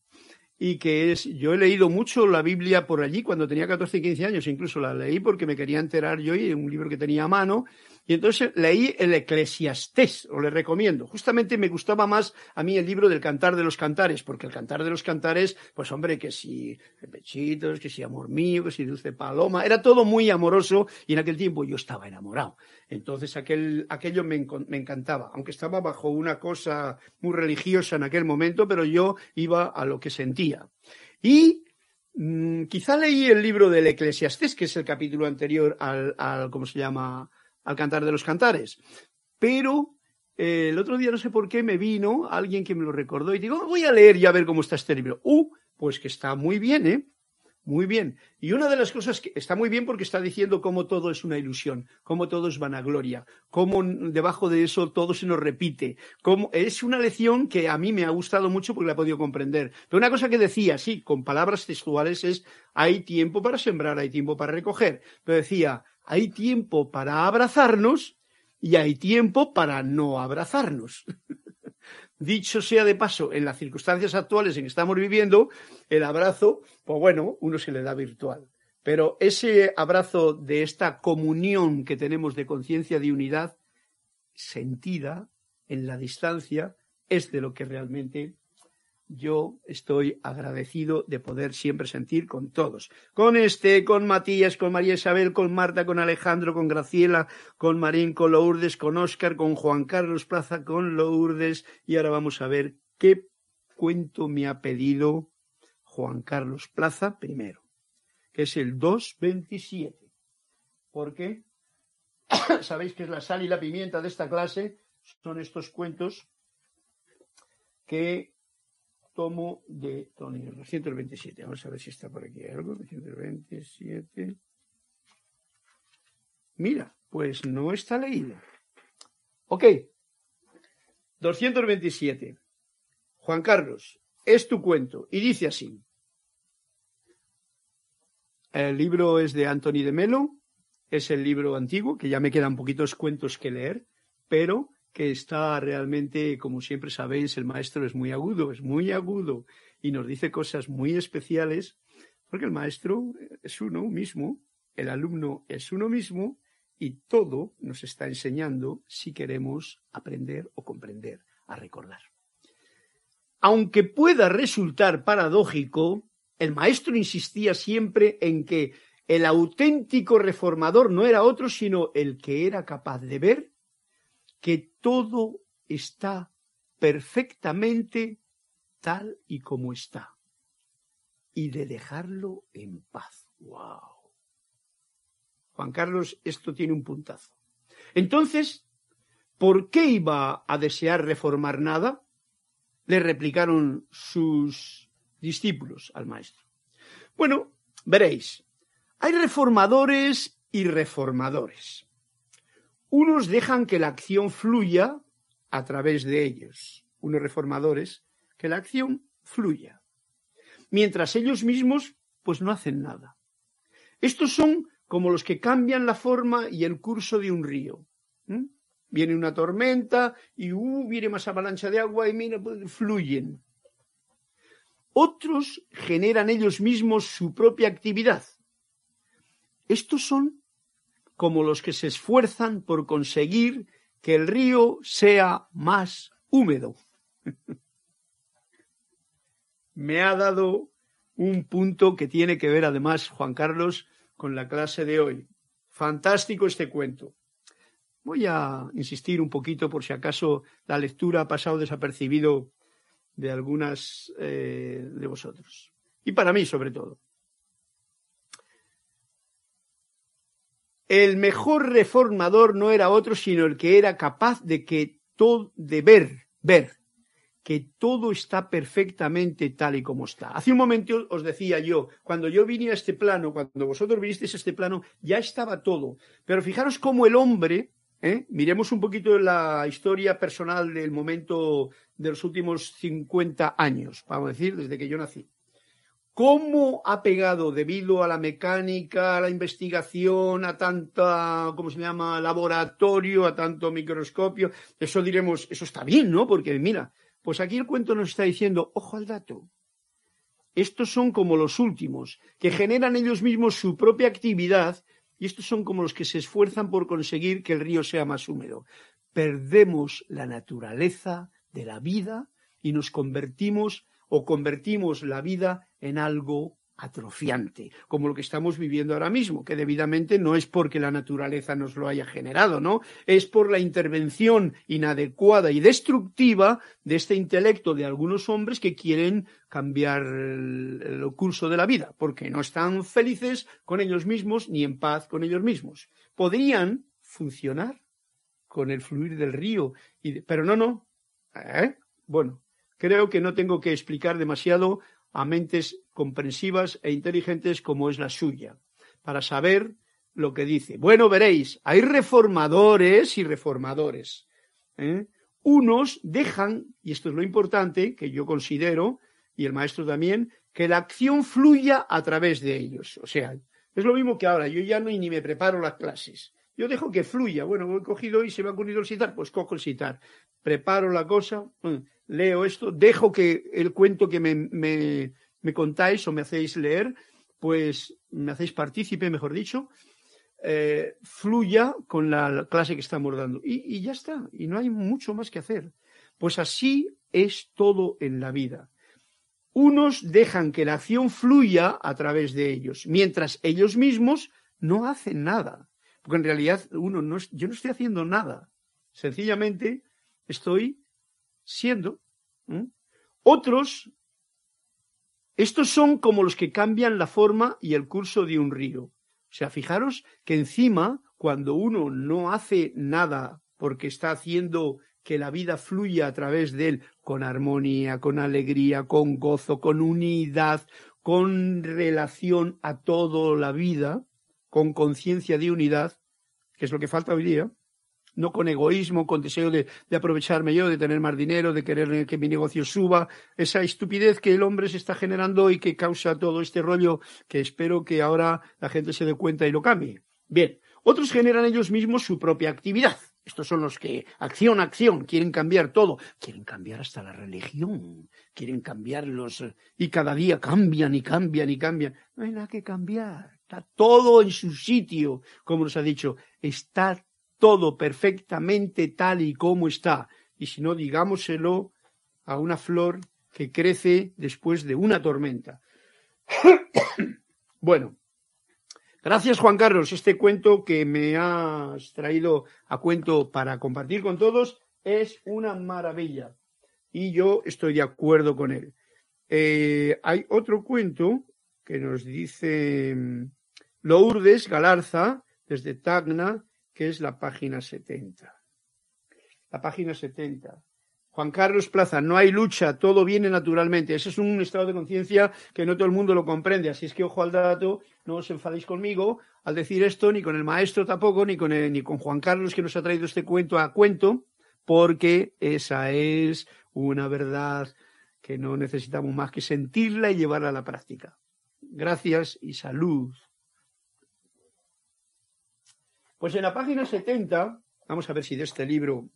Y que es, yo he leído mucho la Biblia por allí cuando tenía 14 y 15 años, incluso la leí porque me quería enterar yo y un libro que tenía a mano, y entonces leí el Eclesiastés, os le recomiendo. Justamente me gustaba más a mí el libro del Cantar de los Cantares, porque el Cantar de los Cantares, pues hombre, que si pechitos, que si amor mío, que si dulce paloma, era todo muy amoroso y en aquel tiempo yo estaba enamorado. Entonces aquel, aquello me, me encantaba, aunque estaba bajo una cosa muy religiosa en aquel momento, pero yo iba a lo que sentía. Y mm, quizá leí el libro del Eclesiastés, que es el capítulo anterior al, al ¿cómo se llama? Al cantar de los cantares. Pero eh, el otro día no sé por qué me vino alguien que me lo recordó y digo, voy a leer y a ver cómo está este libro. Uh, pues que está muy bien, ¿eh? Muy bien. Y una de las cosas que está muy bien porque está diciendo cómo todo es una ilusión, cómo todo es vanagloria, cómo debajo de eso todo se nos repite. Cómo, es una lección que a mí me ha gustado mucho porque la he podido comprender. Pero una cosa que decía, sí, con palabras textuales es, hay tiempo para sembrar, hay tiempo para recoger. Pero decía, hay tiempo para abrazarnos y hay tiempo para no abrazarnos. Dicho sea de paso, en las circunstancias actuales en que estamos viviendo, el abrazo, pues bueno, uno se le da virtual. Pero ese abrazo de esta comunión que tenemos de conciencia de unidad, sentida en la distancia, es de lo que realmente yo estoy agradecido de poder siempre sentir con todos. Con este, con Matías, con María Isabel, con Marta, con Alejandro, con Graciela, con Marín, con Lourdes, con Óscar, con Juan Carlos Plaza, con Lourdes. Y ahora vamos a ver qué cuento me ha pedido Juan Carlos Plaza primero, que es el 227. Porque sabéis que es la sal y la pimienta de esta clase, son estos cuentos que tomo de Tony, 227. Vamos a ver si está por aquí algo. 227. Mira, pues no está leído. Ok. 227. Juan Carlos, es tu cuento. Y dice así. El libro es de Anthony de Melo. Es el libro antiguo, que ya me quedan poquitos cuentos que leer, pero que está realmente, como siempre sabéis, el maestro es muy agudo, es muy agudo y nos dice cosas muy especiales, porque el maestro es uno mismo, el alumno es uno mismo y todo nos está enseñando si queremos aprender o comprender, a recordar. Aunque pueda resultar paradójico, el maestro insistía siempre en que el auténtico reformador no era otro sino el que era capaz de ver que todo está perfectamente tal y como está y de dejarlo en paz. ¡Wow! Juan Carlos, esto tiene un puntazo. Entonces, ¿por qué iba a desear reformar nada? Le replicaron sus discípulos al maestro. Bueno, veréis, hay reformadores y reformadores. Unos dejan que la acción fluya a través de ellos, unos reformadores, que la acción fluya, mientras ellos mismos pues no hacen nada. Estos son como los que cambian la forma y el curso de un río. Viene una tormenta y uh, viene más avalancha de agua y mira, pues, fluyen. Otros generan ellos mismos su propia actividad. Estos son como los que se esfuerzan por conseguir que el río sea más húmedo. Me ha dado un punto que tiene que ver además, Juan Carlos, con la clase de hoy. Fantástico este cuento. Voy a insistir un poquito por si acaso la lectura ha pasado desapercibido de algunas eh, de vosotros. Y para mí, sobre todo. El mejor reformador no era otro, sino el que era capaz de que todo, de ver, ver, que todo está perfectamente tal y como está. Hace un momento os decía yo, cuando yo vine a este plano, cuando vosotros vinisteis a este plano, ya estaba todo. Pero fijaros cómo el hombre, ¿eh? miremos un poquito la historia personal del momento de los últimos 50 años, vamos a decir, desde que yo nací. ¿Cómo ha pegado debido a la mecánica, a la investigación, a tanta, ¿cómo se llama?, laboratorio, a tanto microscopio. Eso diremos, eso está bien, ¿no? Porque mira, pues aquí el cuento nos está diciendo, ojo al dato. Estos son como los últimos, que generan ellos mismos su propia actividad y estos son como los que se esfuerzan por conseguir que el río sea más húmedo. Perdemos la naturaleza de la vida y nos convertimos o convertimos la vida en algo atrofiante, como lo que estamos viviendo ahora mismo, que debidamente no es porque la naturaleza nos lo haya generado, ¿no? Es por la intervención inadecuada y destructiva de este intelecto de algunos hombres que quieren cambiar el, curso de la vida, porque no están felices con ellos mismos ni en paz con ellos mismos. Podrían funcionar con el fluir del río, pero no, no. ¿Eh? Bueno, creo que no tengo que explicar demasiado a mentes comprensivas e inteligentes como es la suya, para saber lo que dice. Bueno, veréis, hay reformadores y reformadores. ¿eh? Unos dejan, y esto es lo importante, que yo considero, y el maestro también, que la acción fluya a través de ellos. O sea, es lo mismo que ahora, yo ya no ni me preparo las clases. Yo dejo que fluya. Bueno, he cogido y se me ha ocurrido el citar, pues cojo el citar. Preparo la cosa, leo esto, dejo que el cuento que me, me, contáis o me hacéis leer, pues me hacéis partícipe, mejor dicho, eh, fluya con la clase que estamos dando. Y, y ya está, y no hay mucho más que hacer. Pues así es todo en la vida. Unos dejan que la acción fluya a través de ellos, mientras ellos mismos no hacen nada. Porque en realidad uno no, yo no estoy haciendo nada. Sencillamente estoy siendo. Otros, estos son como los que cambian la forma y el curso de un río. O sea, fijaros que encima, cuando uno no hace nada porque está haciendo que la vida fluya a través de él con armonía, con alegría, con gozo, con unidad, con relación a toda la vida, con conciencia de unidad, que es lo que falta hoy día, no con egoísmo, con deseo de, aprovecharme yo, de tener más dinero, de querer que mi negocio suba, esa estupidez que el hombre se está generando y que causa todo este rollo que espero que ahora la gente se dé cuenta y lo cambie. Bien, otros generan ellos mismos su propia actividad. Estos son los que, acción, acción, quieren cambiar todo. Quieren cambiar hasta la religión. Quieren cambiar los... Y cada día cambian y cambian y cambian. No hay nada que cambiar. Está todo en su sitio, como nos ha dicho. Está todo perfectamente tal y como está. Y si no, digámoselo a una flor que crece después de una tormenta. bueno, gracias Juan Carlos. Este cuento que me has traído a cuento para compartir con todos es una maravilla. Y yo estoy de acuerdo con él. Eh, hay otro cuento que nos dice Lourdes Galarza, desde Tacna, que es la página 70. La página 70. Juan Carlos Plaza, no hay lucha, todo viene naturalmente. Ese es un estado de conciencia que no todo el mundo lo comprende. Así es que ojo al dato, no os enfadéis conmigo al decir esto, ni con el maestro tampoco, ni con, ni con Juan Carlos que nos ha traído este cuento a cuento, porque esa es una verdad que no necesitamos más que sentirla y llevarla a la práctica. Gracias y salud. Pues en la página 70, vamos a ver si de este libro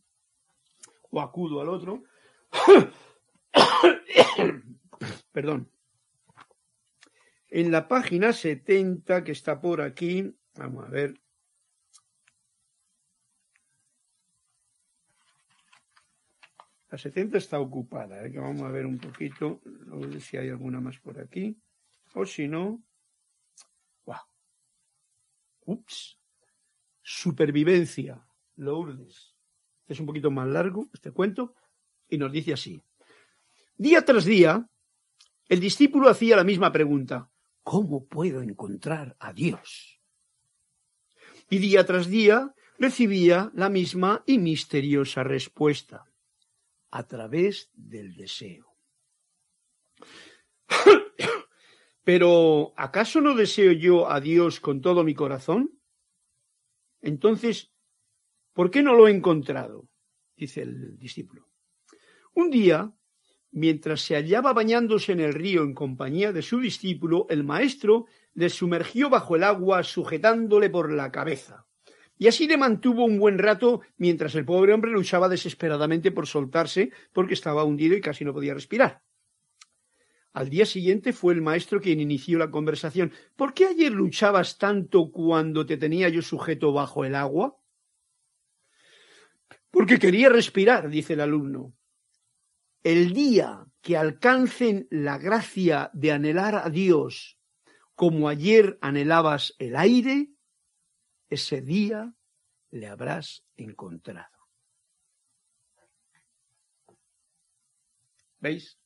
o acudo al otro. Perdón. En la página 70 que está por aquí, vamos a ver. La 70 está ocupada, ¿eh? vamos a ver un poquito, a ver si hay alguna más por aquí. O si no. Ups. Supervivencia, Lourdes es un poquito más largo este cuento, y nos dice así. Día tras día, el discípulo hacía la misma pregunta, ¿cómo puedo encontrar a Dios? Y día tras día recibía la misma y misteriosa respuesta, a través del deseo. Pero, ¿acaso no deseo yo a Dios con todo mi corazón? Entonces, ¿Por qué no lo he encontrado? dice el discípulo. Un día, mientras se hallaba bañándose en el río en compañía de su discípulo, el maestro le sumergió bajo el agua sujetándole por la cabeza. Y así le mantuvo un buen rato mientras el pobre hombre luchaba desesperadamente por soltarse porque estaba hundido y casi no podía respirar. Al día siguiente fue el maestro quien inició la conversación. ¿Por qué ayer luchabas tanto cuando te tenía yo sujeto bajo el agua? porque quería respirar, dice el alumno. El día que alcancen la gracia de anhelar a Dios como ayer anhelabas el aire, ese día le habrás encontrado. ¿Veis?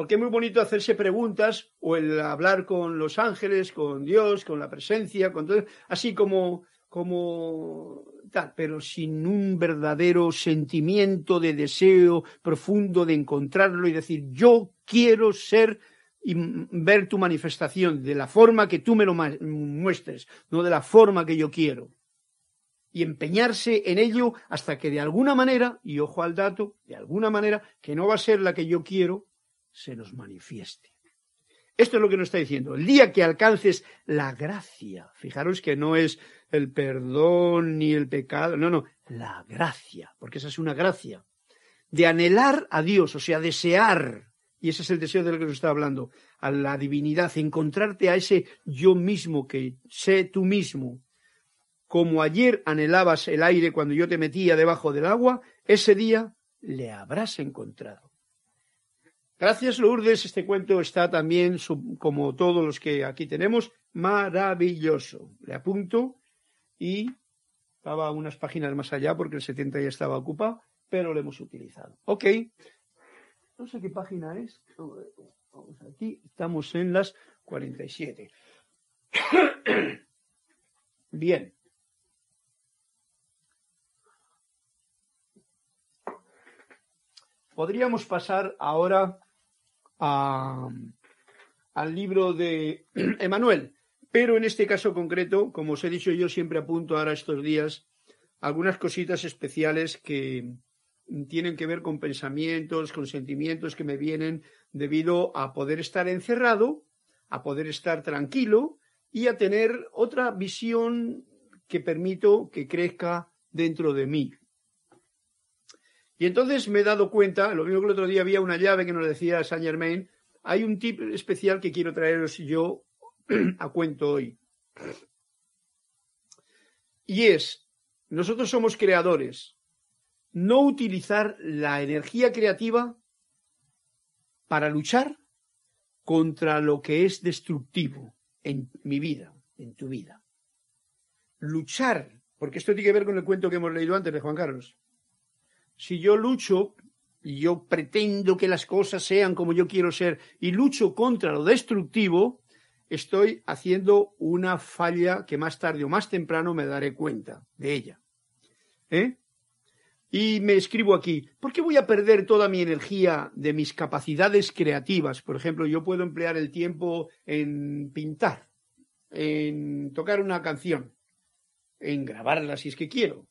Porque es muy bonito hacerse preguntas o el hablar con los ángeles, con Dios, con la presencia, con todo, así como, como pero sin un verdadero sentimiento de deseo profundo de encontrarlo y decir, yo quiero ser y ver tu manifestación de la forma que tú me lo muestres, no de la forma que yo quiero. Y empeñarse en ello hasta que de alguna manera, y ojo al dato, de alguna manera, que no va a ser la que yo quiero, se nos manifieste. Esto es lo que nos está diciendo. El día que alcances la gracia, fijaros que no es el perdón ni el pecado, no, no, la gracia, porque esa es una gracia, de anhelar a Dios, o sea, desear, y ese es el deseo del que nos está hablando, a la divinidad, encontrarte a ese yo mismo que sé tú mismo, como ayer anhelabas el aire cuando yo te metía debajo del agua, ese día le habrás encontrado. Gracias, Lourdes. Este cuento está también, como todos los que aquí tenemos, maravilloso. Le apunto y estaba unas páginas más allá porque el 70 ya estaba ocupado, pero lo hemos utilizado. Ok. No sé qué página es. Vamos aquí. Estamos en las 47. Bien. Podríamos pasar ahora a, al libro de Emanuel. Pero en este caso concreto, como os he dicho, yo siempre apunto ahora estos días algunas cositas especiales que tienen que ver con pensamientos, con sentimientos que me vienen debido a poder estar encerrado, a poder estar tranquilo y a tener otra visión que permito que crezca dentro de mí. Y entonces me he dado cuenta, lo mismo que el otro día había una llave que nos decía Saint Germain, hay un tip especial que quiero traeros yo a cuento hoy. Y es, nosotros somos creadores, no utilizar la energía creativa para luchar contra lo que es destructivo en mi vida, en tu vida. Luchar, porque esto tiene que ver con el cuento que hemos leído antes de Juan Carlos. Si yo lucho y yo pretendo que las cosas sean como yo quiero ser y lucho contra lo destructivo, estoy haciendo una falla que más tarde o más temprano me daré cuenta de ella. ¿Eh? Y me escribo aquí, ¿por qué voy a perder toda mi energía de mis capacidades creativas? Por ejemplo, yo puedo emplear el tiempo en pintar, en tocar una canción, en grabarla si es que quiero,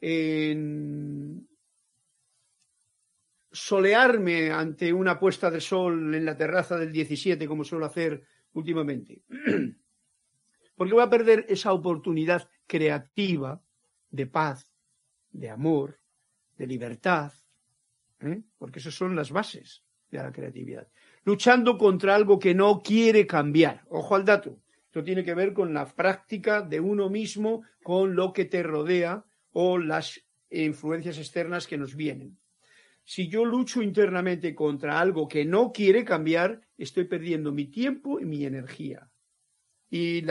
en solearme ante una puesta de sol en la terraza del 17, como suelo hacer últimamente. Porque voy a perder esa oportunidad creativa de paz, de amor, de libertad, ¿eh? porque esas son las bases de la creatividad. Luchando contra algo que no quiere cambiar. Ojo al dato. Esto tiene que ver con la práctica de uno mismo, con lo que te rodea o las influencias externas que nos vienen. Si yo lucho internamente contra algo que no quiere cambiar, estoy perdiendo mi tiempo y mi energía. Y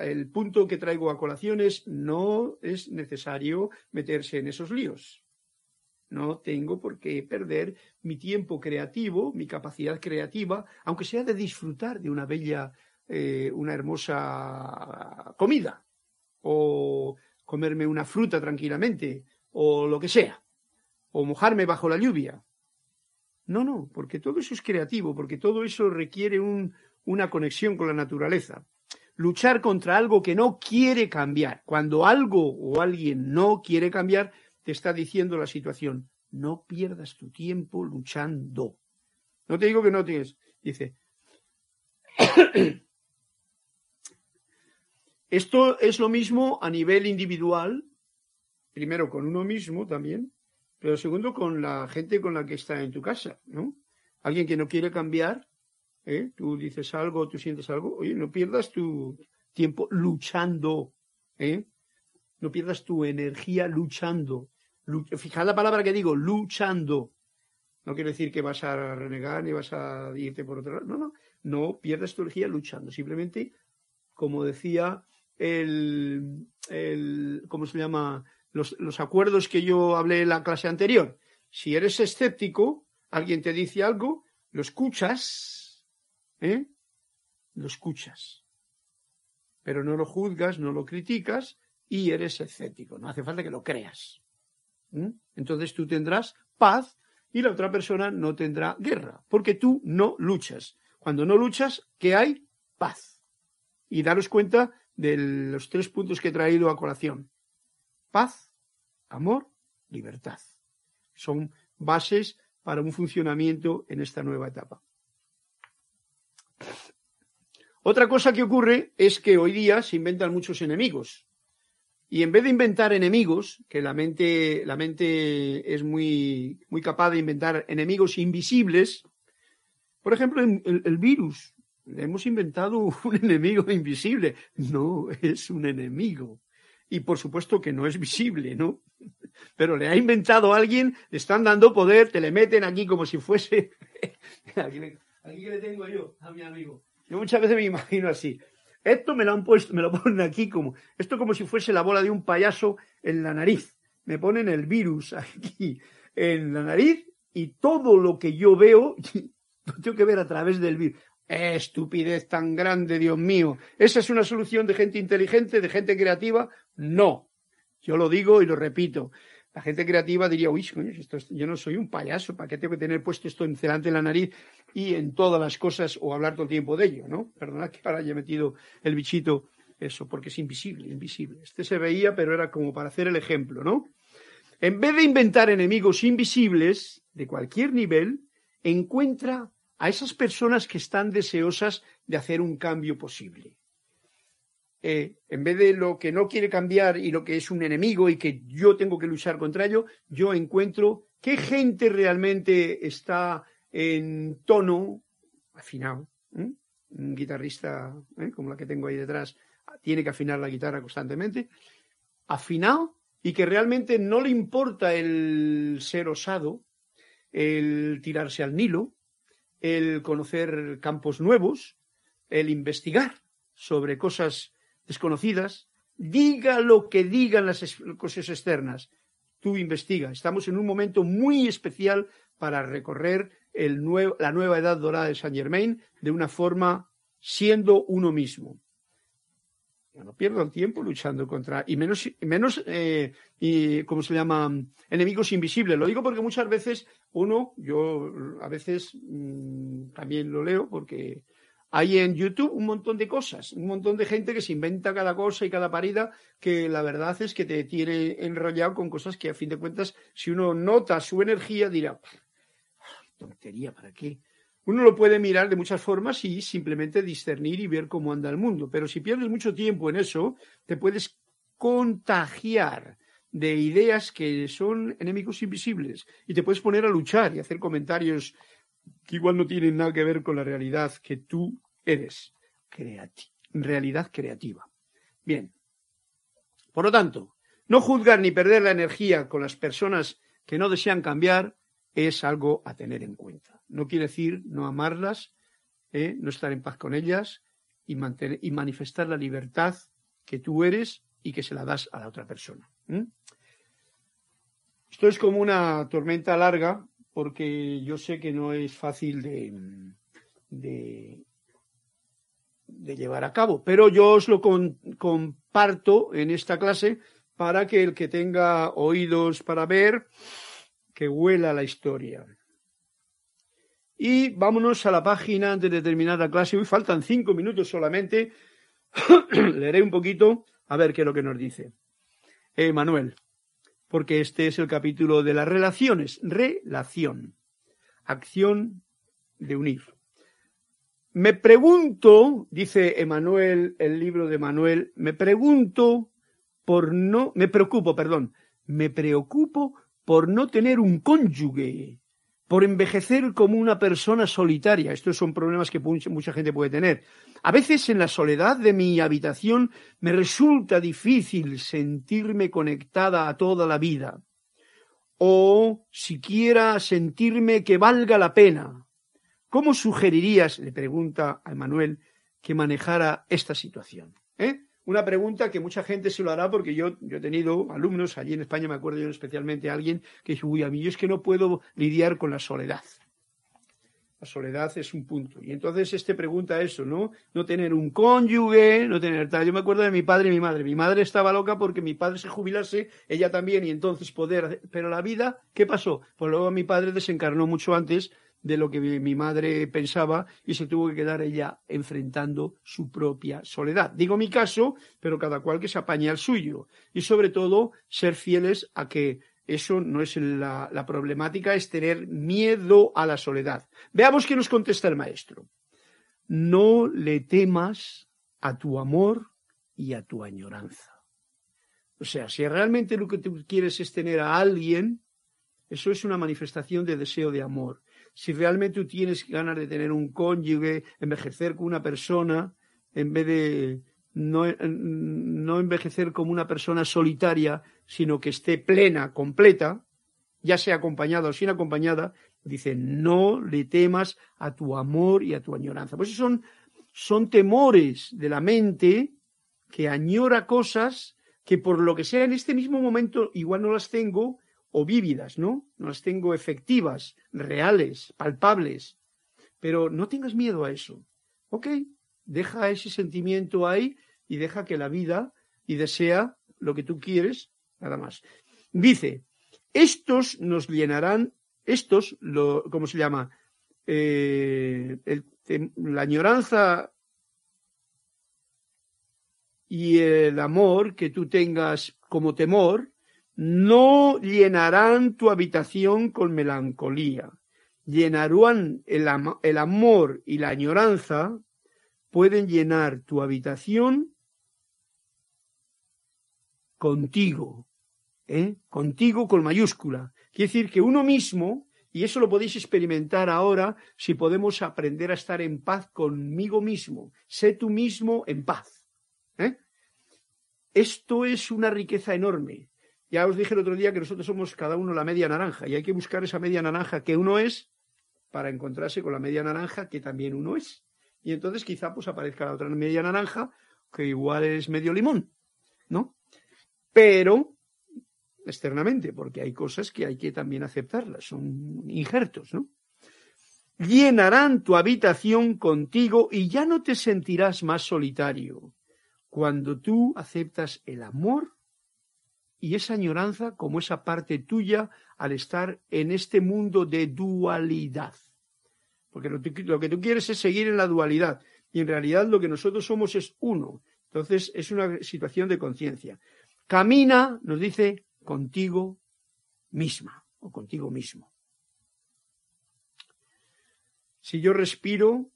el punto que traigo a colación es no es necesario meterse en esos líos. No tengo por qué perder mi tiempo creativo, mi capacidad creativa, aunque sea de disfrutar de una bella, eh, una hermosa comida, o comerme una fruta tranquilamente, o lo que sea, o mojarme bajo la lluvia. No, no, porque todo eso es creativo, porque todo eso requiere un, una conexión con la naturaleza. Luchar contra algo que no quiere cambiar. Cuando algo o alguien no quiere cambiar, te está diciendo la situación, no pierdas tu tiempo luchando. No te digo que no tienes. Dice, esto es lo mismo a nivel individual, primero con uno mismo también, pero segundo con la gente con la que está en tu casa, ¿no? Alguien que no quiere cambiar, ¿eh? tú dices algo, tú sientes algo, oye, no pierdas tu tiempo luchando, ¿eh? no pierdas tu energía luchando. Fijad la palabra que digo, luchando. No quiere decir que vas a renegar ni vas a irte por otro lado. No, no. No pierdas tu energía luchando. Simplemente, como decía el, el ¿cómo se llama? Los, acuerdos que yo hablé en la clase anterior. Si eres escéptico, alguien te dice algo, lo escuchas, ¿eh? Lo escuchas. Pero no lo juzgas, no lo criticas y eres escéptico. No hace falta que lo creas. Entonces tú tendrás paz y la otra persona no tendrá guerra, porque tú no luchas. Cuando no luchas, ¿qué hay? Paz. Y daros cuenta de los tres puntos que he traído a colación. Paz, amor, libertad. Son bases para un funcionamiento en esta nueva etapa. Otra cosa que ocurre es que hoy día se inventan muchos enemigos. Y en vez de inventar enemigos, que la mente, la mente es muy, muy capaz de inventar enemigos invisibles, por ejemplo, el, el virus. Hemos inventado un enemigo invisible. No es un enemigo. Y por supuesto que no es visible, ¿no? Pero le ha inventado a alguien, le están dando poder, te le meten aquí como si fuese. aquí, que le tengo yo, a mi amigo. Yo muchas veces me imagino así. Esto me lo han puesto, me lo ponen aquí como, esto como si fuese la bola de un payaso en la nariz. Me ponen el virus aquí en la nariz y todo lo que yo veo lo tengo que ver a través del virus. estupidez tan grande, Dios mío. ¿Esa es una solución de gente inteligente, de gente creativa? No. Yo lo digo y lo repito. La gente creativa diría, uy, yo no soy un payaso, ¿para qué tengo que tener puesto esto delante en la nariz y en todas las cosas o hablar todo el tiempo de ello, ¿no? Perdonad que ahora haya metido el bichito eso, porque es invisible, invisible. Este se veía, pero era como para hacer el ejemplo, ¿no? En vez de inventar enemigos invisibles de cualquier nivel, encuentra a esas personas que están deseosas de hacer un cambio posible. Eh, en vez de lo que no quiere cambiar y lo que es un enemigo y que yo tengo que luchar contra ello, yo encuentro ¿Qué gente realmente está en tono afinado? Un guitarrista ¿eh? como la que tengo ahí detrás tiene que afinar la guitarra constantemente. Afinado y que realmente no le importa el ser osado, el tirarse al Nilo, el conocer campos nuevos, el investigar sobre cosas desconocidas, diga lo que digan las cosas externas, tú investiga. Estamos en un momento muy especial para recorrer la nueva edad dorada de Saint Germain de una forma siendo uno mismo. No pierdo el tiempo luchando contra, y menos, menos eh, y, ¿cómo se llama? Enemigos invisibles. Lo digo porque muchas veces uno, yo a veces mm, también lo leo porque hay en YouTube un montón de cosas, un montón de gente que se inventa cada cosa y cada parida, que la verdad es que te tiene enrollado con cosas que a fin de cuentas, si uno nota su energía, dirá, tontería, ¿para qué? Uno lo puede mirar de muchas formas y simplemente discernir y ver cómo anda el mundo, pero si pierdes mucho tiempo en eso, te puedes contagiar de ideas que son enemigos invisibles y te puedes poner a luchar y hacer comentarios que igual no tienen nada que ver con la realidad que tú eres, realidad creativa. Bien. Por lo tanto, no juzgar ni perder la energía con las personas que no desean cambiar es algo a tener en cuenta. No quiere decir no amarlas, ¿eh? no estar en paz con ellas y, mantener, y manifestar la libertad que tú eres y que se la das a la otra persona. Esto es como una tormenta larga porque yo sé que no es fácil de, llevar a cabo, pero yo os lo comparto en esta clase para que el que tenga oídos para ver, que huela la historia. Y vámonos a la página antes de terminar la clase. Hoy faltan cinco minutos solamente. Leeré un poquito a ver qué es lo que nos dice. Eh, Manuel porque este es el capítulo de las relaciones. Relación. Acción de unir. Me pregunto, dice Emanuel, el libro de Manuel, me pregunto por no, me preocupo, perdón, me preocupo por no tener un cónyuge por envejecer como una persona solitaria. Estos son problemas que mucha gente puede tener. A veces en la soledad de mi habitación me resulta difícil sentirme conectada a toda la vida o siquiera sentirme que valga la pena. ¿Cómo sugerirías, le pregunta a Emanuel, que manejara esta situación? ¿Eh? una pregunta que mucha gente se lo hará porque yo, yo he tenido alumnos, allí en España me acuerdo yo especialmente a alguien que dijo, uy, a mí yo es que no puedo lidiar con la soledad. La soledad es un punto. Y entonces este pregunta eso, ¿no? No tener un cónyuge, no tener tal. Yo me acuerdo de mi padre y mi madre. Mi madre estaba loca porque mi padre se jubilase, ella también, y entonces poder. Pero la vida, ¿qué pasó? Pues luego mi padre desencarnó mucho antes de lo que mi madre pensaba y se tuvo que quedar ella enfrentando su propia soledad. Digo mi caso, pero cada cual que se apañe al suyo. Y sobre todo, ser fieles a que eso no es la, la problemática, es tener miedo a la soledad. Veamos qué nos contesta el maestro. No le temas a tu amor y a tu añoranza. O sea, si realmente lo que tú quieres es tener a alguien, eso es una manifestación de deseo de amor si realmente tú tienes ganas de tener un cónyuge, envejecer con una persona, en vez de no, no envejecer como una persona solitaria, sino que esté plena, completa, ya sea acompañada o sin acompañada, dice, no le temas a tu amor y a tu añoranza. Pues son, son temores de la mente que añora cosas que por lo que sea en este mismo momento igual no las tengo, o vívidas, ¿no? No las tengo efectivas, reales, palpables. Pero no tengas miedo a eso. Ok, deja ese sentimiento ahí y deja que la vida y desea lo que tú quieres, nada más. Dice, estos nos llenarán, estos, lo, ¿cómo se llama? Eh, la añoranza y el amor que tú tengas como temor, no llenarán tu habitación con melancolía, llenarán el, el amor y la añoranza, pueden llenar tu habitación contigo, ¿eh? contigo con mayúscula. Quiere decir que uno mismo, y eso lo podéis experimentar ahora si podemos aprender a estar en paz conmigo mismo. Sé tú mismo en paz. ¿eh? Esto es una riqueza enorme. Ya os dije el otro día que nosotros somos cada uno la media naranja y hay que buscar esa media naranja que uno es para encontrarse con la media naranja que también uno es. Y entonces quizá pues aparezca la otra media naranja que igual es medio limón, ¿no? Pero externamente, porque hay cosas que hay que también aceptarlas, son injertos, ¿no? Llenarán tu habitación contigo y ya no te sentirás más solitario cuando tú aceptas el amor y esa añoranza como esa parte tuya al estar en este mundo de dualidad. Porque lo, que tú quieres es seguir en la dualidad y en realidad lo que nosotros somos es uno. Entonces es una situación de conciencia. Camina, nos dice, contigo misma o contigo mismo. Si yo respiro,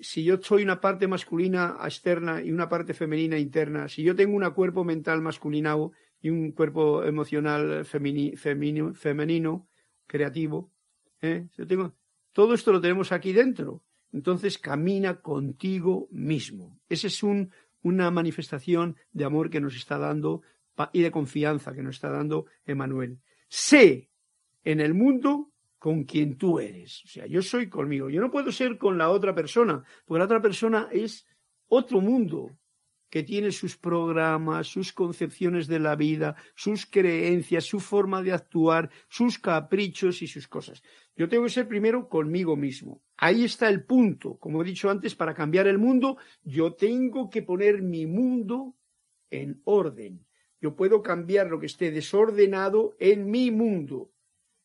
si yo soy una parte masculina externa y una parte femenina interna, si yo tengo un cuerpo mental masculino y un cuerpo emocional femenino, creativo, ¿eh? todo esto lo tenemos aquí dentro. Entonces camina contigo mismo. Esa es un, una manifestación de amor que nos está dando y de confianza que nos está dando Emanuel. Sé en el mundo con quien tú eres. O sea, yo soy conmigo. Yo no puedo ser con la otra persona, porque la otra persona es otro mundo que tiene sus programas, sus concepciones de la vida, sus creencias, su forma de actuar, sus caprichos y sus cosas. Yo tengo que ser primero conmigo mismo. Ahí está el punto. Como he dicho antes, para cambiar el mundo, yo tengo que poner mi mundo en orden. Yo puedo cambiar lo que esté desordenado en mi mundo.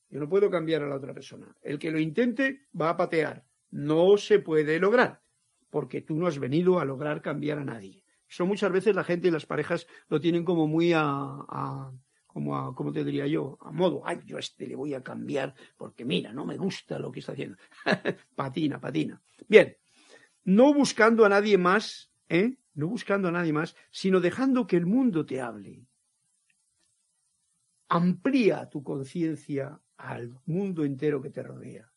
Yo no puedo cambiar a la otra persona. El que lo intente va a patear. No se puede lograr, porque tú no has venido a lograr cambiar a nadie. Eso muchas veces la gente y las parejas lo tienen como muy a, como a, ¿cómo te diría yo? A modo, ay, yo a este le voy a cambiar porque mira, no me gusta lo que está haciendo. patina, patina. Bien, no buscando a nadie más, ¿eh? no buscando a nadie más, sino dejando que el mundo te hable. Amplía tu conciencia al mundo entero que te rodea.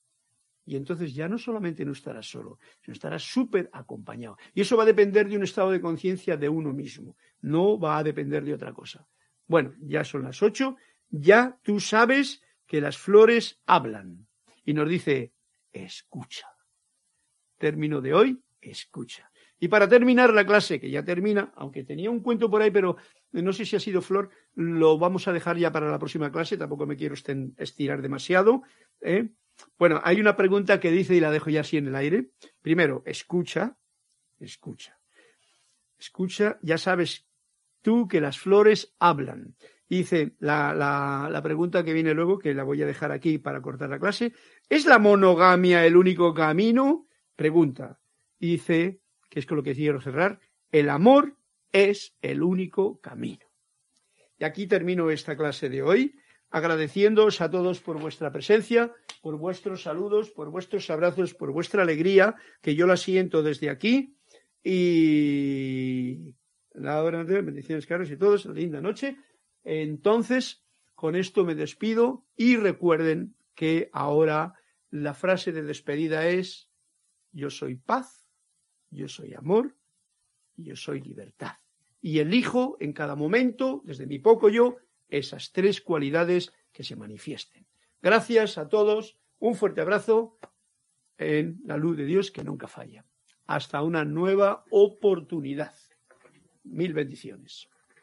Y entonces ya no solamente no estarás solo, sino estarás súper acompañado. Y eso va a depender de un estado de conciencia de uno mismo, no va a depender de otra cosa. Bueno, ya son las ocho, ya tú sabes que las flores hablan. Y nos dice, escucha. Término de hoy, escucha. Y para terminar la clase, que ya termina, aunque tenía un cuento por ahí, pero no sé si ha sido Flor, lo vamos a dejar ya para la próxima clase, tampoco me quiero estirar demasiado. ¿eh? Bueno, hay una pregunta que dice, y la dejo ya así en el aire. Primero, escucha, escucha. Escucha, ya sabes tú que las flores hablan. Dice la, la, la, pregunta que viene luego, que la voy a dejar aquí para cortar la clase. ¿Es la monogamia el único camino? Pregunta. Dice, que es con lo que quiero cerrar, el amor es el único camino. Y aquí termino esta clase de hoy, agradeciéndoos a todos por vuestra presencia, por vuestros saludos, por vuestros abrazos, por vuestra alegría, que yo la siento desde aquí. Y la hora de bendiciones, caros y todos, linda noche. Entonces, con esto me despido y recuerden que ahora la frase de despedida es, yo soy paz yo soy amor y yo soy libertad. Y elijo en cada momento, desde mi poco yo, esas tres cualidades que se manifiesten. Gracias a todos, un fuerte abrazo en la luz de Dios que nunca falla. Hasta una nueva oportunidad. Mil bendiciones.